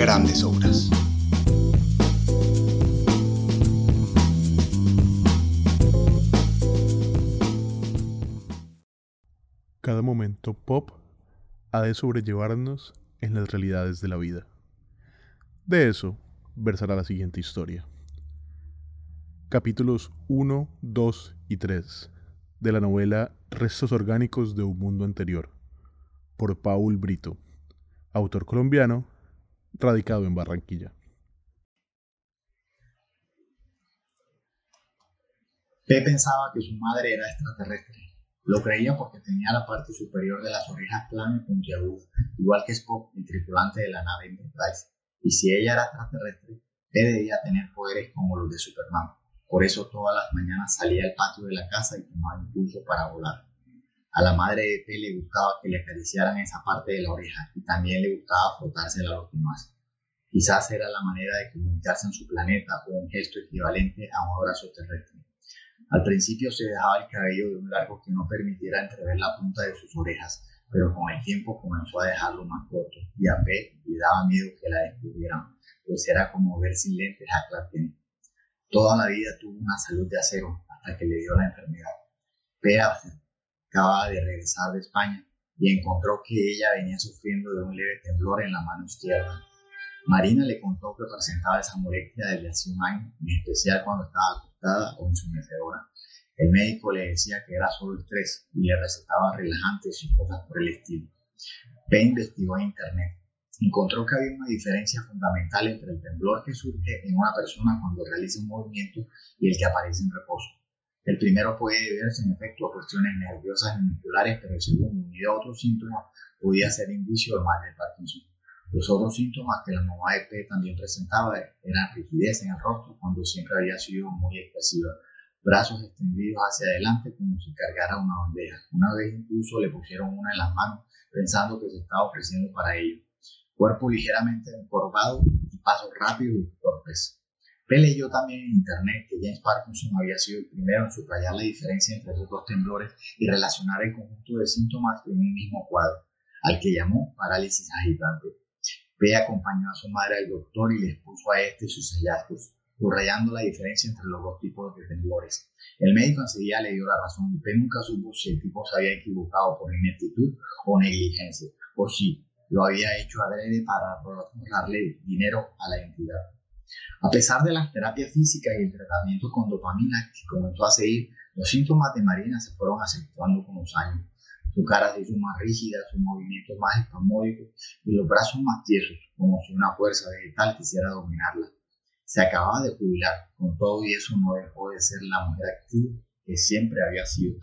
grandes obras. Cada momento pop ha de sobrellevarnos en las realidades de la vida. De eso versará la siguiente historia. Capítulos 1, 2 y 3 de la novela Restos Orgánicos de un Mundo Anterior, por Paul Brito, autor colombiano, radicado en Barranquilla. P pensaba que su madre era extraterrestre. Lo creía porque tenía la parte superior de las orejas plana y puntiaguda, igual que Spock, el tripulante de la nave Enterprise. Y si ella era extraterrestre, P debía tener poderes como los de Superman. Por eso todas las mañanas salía al patio de la casa y tomaba impulso para volar. A la madre de P le gustaba que le acariciaran esa parte de la oreja y también le gustaba frotársela a los demás. Quizás era la manera de comunicarse en su planeta o un gesto equivalente a un abrazo terrestre. Al principio se dejaba el cabello de un largo que no permitiera entrever la punta de sus orejas, pero con el tiempo comenzó a dejarlo más corto y a P le daba miedo que la descubrieran, pues era como ver sin lentes a Clark Kent. Toda la vida tuvo una salud de acero hasta que le dio la enfermedad. Pea acababa de regresar de España y encontró que ella venía sufriendo de un leve temblor en la mano izquierda. Marina le contó que presentaba esa molestia desde hace un año, en especial cuando estaba acostada o en su mecedora. El médico le decía que era solo estrés y le recetaba relajantes y cosas por el estilo. P investigó en internet encontró que había una diferencia fundamental entre el temblor que surge en una persona cuando realiza un movimiento y el que aparece en reposo. El primero puede deberse en efecto a cuestiones nerviosas y musculares, pero el segundo, unido a otros síntomas, podía ser indicio de mal de Parkinson. Los otros síntomas que la mamá de P también presentaba eran rigidez en el rostro cuando siempre había sido muy expresiva, brazos extendidos hacia adelante como si cargara una bandeja. Una vez incluso le pusieron una en las manos pensando que se estaba ofreciendo para ello cuerpo ligeramente encorvado y pasos rápidos y torpes. P leyó también en internet que James Parkinson había sido el primero en subrayar la diferencia entre los dos temblores y relacionar el conjunto de síntomas en un mismo cuadro, al que llamó parálisis agitante. P acompañó a su madre al doctor y le expuso a este sus hallazgos, subrayando la diferencia entre los dos tipos de temblores. El médico enseguida le dio la razón y P nunca supo si el tipo se había equivocado por ineptitud o negligencia, o si lo había hecho adrede para darle dinero a la entidad. A pesar de las terapias físicas y el tratamiento con dopamina que comenzó a seguir, los síntomas de Marina se fueron acentuando con los años. Su cara se hizo más rígida, sus movimientos más espasmódicos y los brazos más tiesos, como si una fuerza vegetal quisiera dominarla. Se acababa de jubilar, con todo y eso no dejó de ser la mujer activa que siempre había sido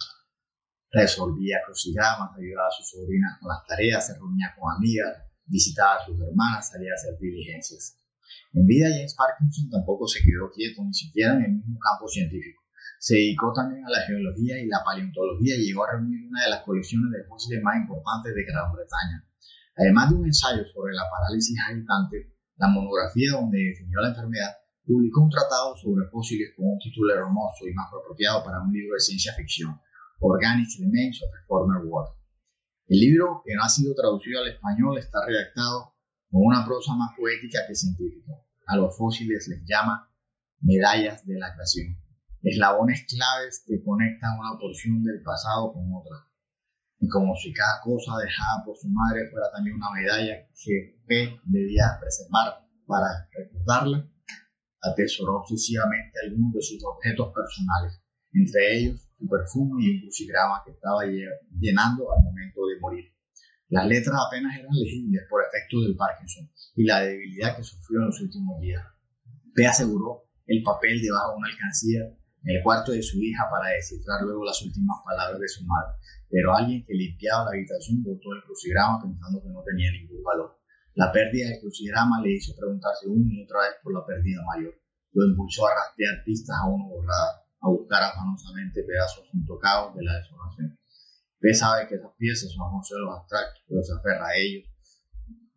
resolvía crucigramas, ayudaba a sus sobrinas con las tareas, se reunía con amigas, visitaba a sus hermanas, salía a hacer diligencias. En vida, James Parkinson tampoco se quedó quieto, ni siquiera en el mismo campo científico. Se dedicó también a la geología y la paleontología y llegó a reunir una de las colecciones de fósiles más importantes de Gran Bretaña. Además de un ensayo sobre la parálisis agitante, la monografía donde definió la enfermedad, publicó un tratado sobre fósiles con un título hermoso y más apropiado para un libro de ciencia ficción, Organic Remains of a Former World. El libro, que no ha sido traducido al español, está redactado con una prosa más poética que científica. A los fósiles les llama medallas de la creación, eslabones claves que conectan una porción del pasado con otra. Y como si cada cosa dejada por su madre fuera también una medalla que P debía preservar para recordarla, atesoró obsesivamente algunos de sus objetos personales, entre ellos su perfume y un crucigrama que estaba llenando al momento de morir. Las letras apenas eran legibles por efecto del Parkinson y la debilidad que sufrió en los últimos días. P aseguró el papel debajo de una alcancía en el cuarto de su hija para descifrar luego las últimas palabras de su madre, pero alguien que limpiaba la habitación botó el crucigrama pensando que no tenía ningún valor. La pérdida del crucigrama le hizo preguntarse una y otra vez por la pérdida mayor. Lo impulsó a rastrear pistas aún no borradas, a buscar afanosamente pedazos intocados de la desolación. P sabe que esas piezas son modelos abstractos, pero se aferra a ellos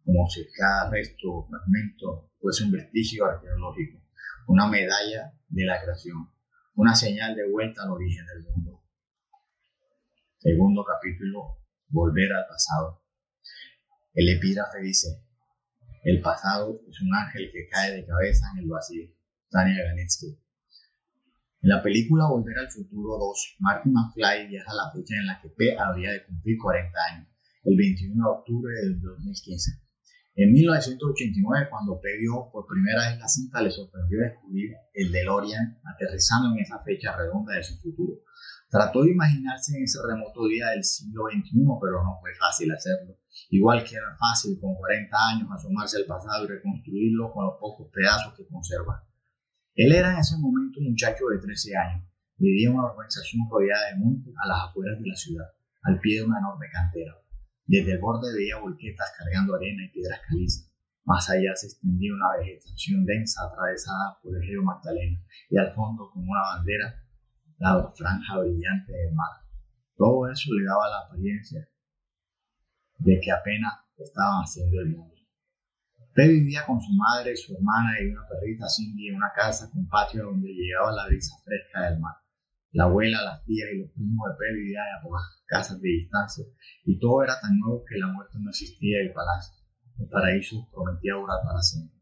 como si cada resto o fragmento fuese un vestigio arqueológico, una medalla de la creación, una señal de vuelta al origen del mundo. Segundo capítulo, volver al pasado. El epígrafe dice, el pasado es un ángel que cae de cabeza en el vacío. Tania Ganitsky. En la película Volver al Futuro 2, Marty McFly viaja a la fecha en la que P habría de cumplir 40 años, el 21 de octubre del 2015. En 1989, cuando P vio por primera vez la cinta, le sorprendió descubrir el DeLorean aterrizando en esa fecha redonda de su futuro. Trató de imaginarse en ese remoto día del siglo XXI, pero no fue fácil hacerlo. Igual que era fácil con 40 años asomarse al pasado y reconstruirlo con los pocos pedazos que conserva. Él era en ese momento un muchacho de 13 años. Vivía en una organización rodeada de montes a las afueras de la ciudad, al pie de una enorme cantera. Desde el borde veía volquetas cargando arena y piedras calizas. Más allá se extendía una vegetación densa atravesada por el río Magdalena y al fondo, como una bandera, la franja brillante del mar. Todo eso le daba la apariencia de que apenas estaban haciendo el mundo. Vivía con su madre, su hermana y una perrita Cindy en una casa con patio donde llegaba la brisa fresca del mar. La abuela, las tías y los primos de P vivían a pocas casas de distancia y todo era tan nuevo que la muerte no existía en el palacio. El paraíso prometía durar para siempre.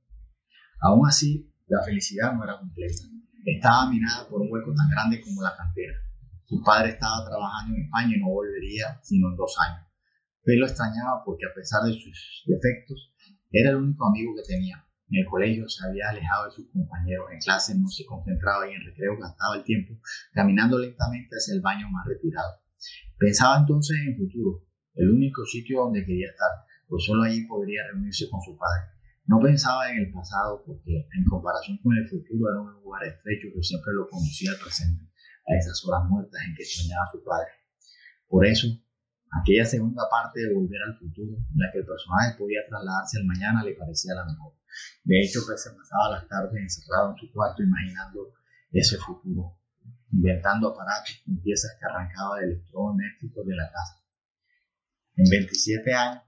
Aún así, la felicidad no era completa. Estaba minada por un hueco tan grande como la cantera. Su padre estaba trabajando en España y no volvería sino en dos años. Pero lo extrañaba porque a pesar de sus defectos, era el único amigo que tenía. En el colegio se había alejado de sus compañeros, en clase no se concentraba y en recreo gastaba el tiempo caminando lentamente hacia el baño más retirado. Pensaba entonces en el futuro, el único sitio donde quería estar, pues solo allí podría reunirse con su padre. No pensaba en el pasado porque, en comparación con el futuro, era un lugar estrecho que siempre lo conducía al presente, a esas horas muertas en que soñaba su padre. Por eso, aquella segunda parte de Volver al Futuro, en la que el personaje podía trasladarse al mañana, le parecía la mejor. De hecho, pues se pasaba las tardes encerrado en su cuarto imaginando ese futuro, inventando aparatos y piezas que arrancaba de electrodomésticos de la casa. En 27 años,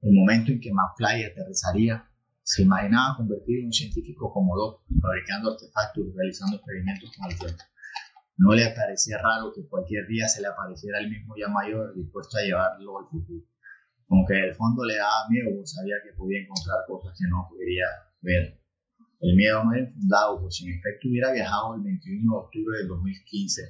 el momento en que McFly aterrizaría, se imaginaba convertido en un científico como fabricando artefactos y realizando experimentos con el tiempo. No le parecía raro que cualquier día se le apareciera el mismo ya mayor dispuesto a llevarlo al futuro. Aunque el fondo le daba miedo, sabía que podía encontrar cosas que no podría ver. El miedo no era infundado, pues si en efecto hubiera viajado el 21 de octubre del 2015,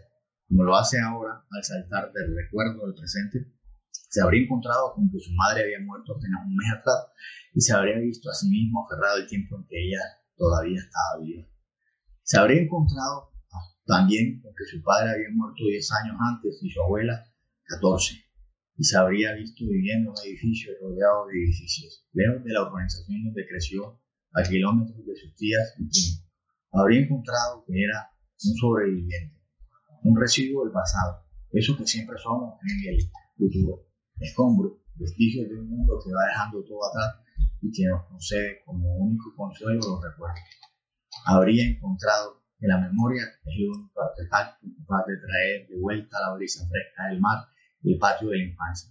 como lo hace ahora al saltar del recuerdo al presente, se habría encontrado con que su madre había muerto apenas un mes atrás y se habría visto a sí mismo aferrado el tiempo en que ella todavía estaba viva. Se habría encontrado también con que su padre había muerto 10 años antes y su abuela 14 y se habría visto viviendo en un edificio rodeado de edificios, lejos de la organización donde creció a kilómetros de sus tías y primos. Habría encontrado que era un sobreviviente, un residuo del pasado, eso que siempre somos en el futuro escombros, vestigios de un mundo que va dejando todo atrás y que nos concede como único consuelo los recuerdos. Habría encontrado la memoria es el único artefacto capaz de traer de vuelta la brisa fresca del mar y el patio de la infancia.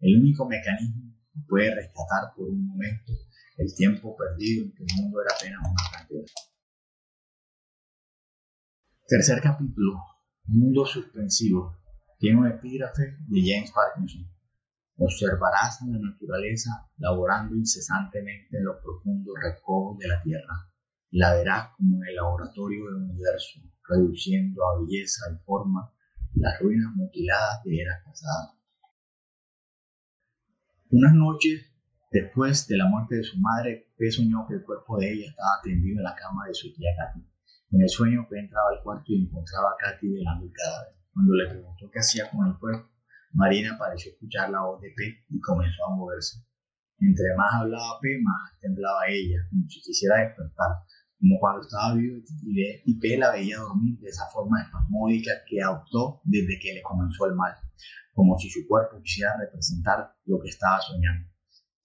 El único mecanismo que puede rescatar por un momento el tiempo perdido en que el mundo era apenas una cantidad. Tercer capítulo, Mundo suspensivo. Tiene un epígrafe de James Parkinson. Observarás a la naturaleza laborando incesantemente en los profundos recojos de la tierra. La verás como en el laboratorio del universo, reduciendo a belleza y forma las ruinas mutiladas de eras pasadas. Unas noches después de la muerte de su madre, P soñó que el cuerpo de ella estaba tendido en la cama de su tía Katy. En el sueño, P entraba al cuarto y encontraba a Katy velando el cadáver. Cuando le preguntó qué hacía con el cuerpo, Marina pareció escuchar la voz de P y comenzó a moverse. Entre más hablaba P, más temblaba ella, como si quisiera despertar, como cuando estaba vivo y P la veía dormir de esa forma espasmódica que adoptó desde que le comenzó el mal, como si su cuerpo quisiera representar lo que estaba soñando.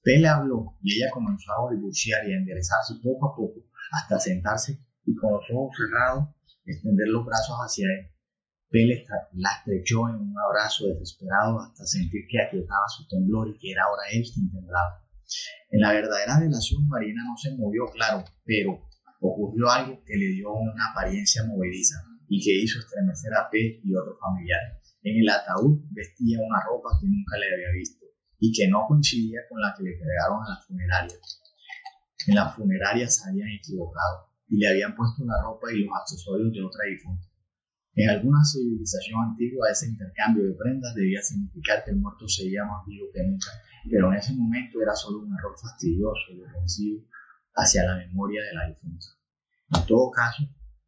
P le habló y ella comenzó a balbucear y a enderezarse poco a poco hasta sentarse y con los ojos cerrados extender los brazos hacia él. P la estrechó en un abrazo desesperado hasta sentir que aquietaba su temblor y que era ahora él quien temblaba. En la verdadera relación Marina no se movió, claro, pero ocurrió algo que le dio una apariencia movediza y que hizo estremecer a P y otros familiares. En el ataúd vestía una ropa que nunca le había visto y que no coincidía con la que le entregaron a la funeraria. En la funeraria se habían equivocado y le habían puesto la ropa y los accesorios de otra difunta. En alguna civilización antigua ese intercambio de prendas debía significar que el muerto seguía más vivo que nunca, pero en ese momento era solo un error fastidioso y ofensivo hacia la memoria de la difunta. En todo caso,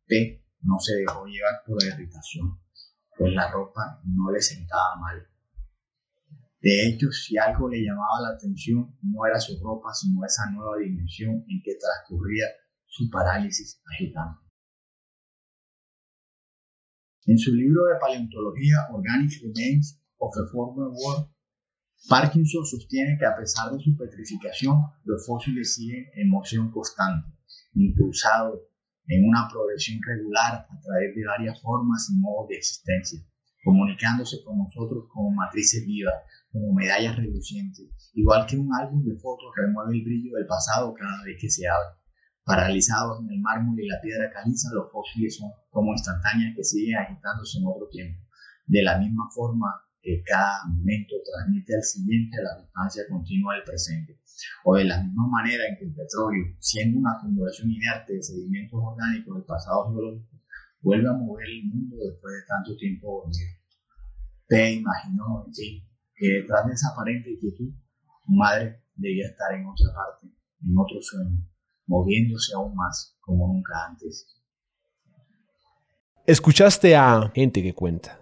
P no se dejó llevar por la irritación, pues la ropa no le sentaba mal. De hecho, si algo le llamaba la atención, no era su ropa, sino esa nueva dimensión en que transcurría su parálisis agitante. En su libro de paleontología Organic Remains of a Former World, Parkinson sostiene que a pesar de su petrificación, los fósiles siguen en moción constante, impulsados en una progresión regular a través de varias formas y modos de existencia, comunicándose con nosotros como matrices vivas, como medallas relucientes, igual que un álbum de fotos remueve el brillo del pasado cada vez que se abre. Paralizados en el mármol y la piedra caliza, los fósiles son como instantáneas que siguen agitándose en otro tiempo. De la misma forma que cada momento transmite al siguiente la sustancia continua del presente. O de la misma manera en que el petróleo, siendo una acumulación inerte de sedimentos orgánicos del pasado geológico, vuelve a mover el mundo después de tanto tiempo dormido. Te imaginó, en fin, que detrás de esa aparente quietud, su madre debía estar en otra parte, en otro sueño, moviéndose aún más como nunca antes. Escuchaste a Gente que Cuenta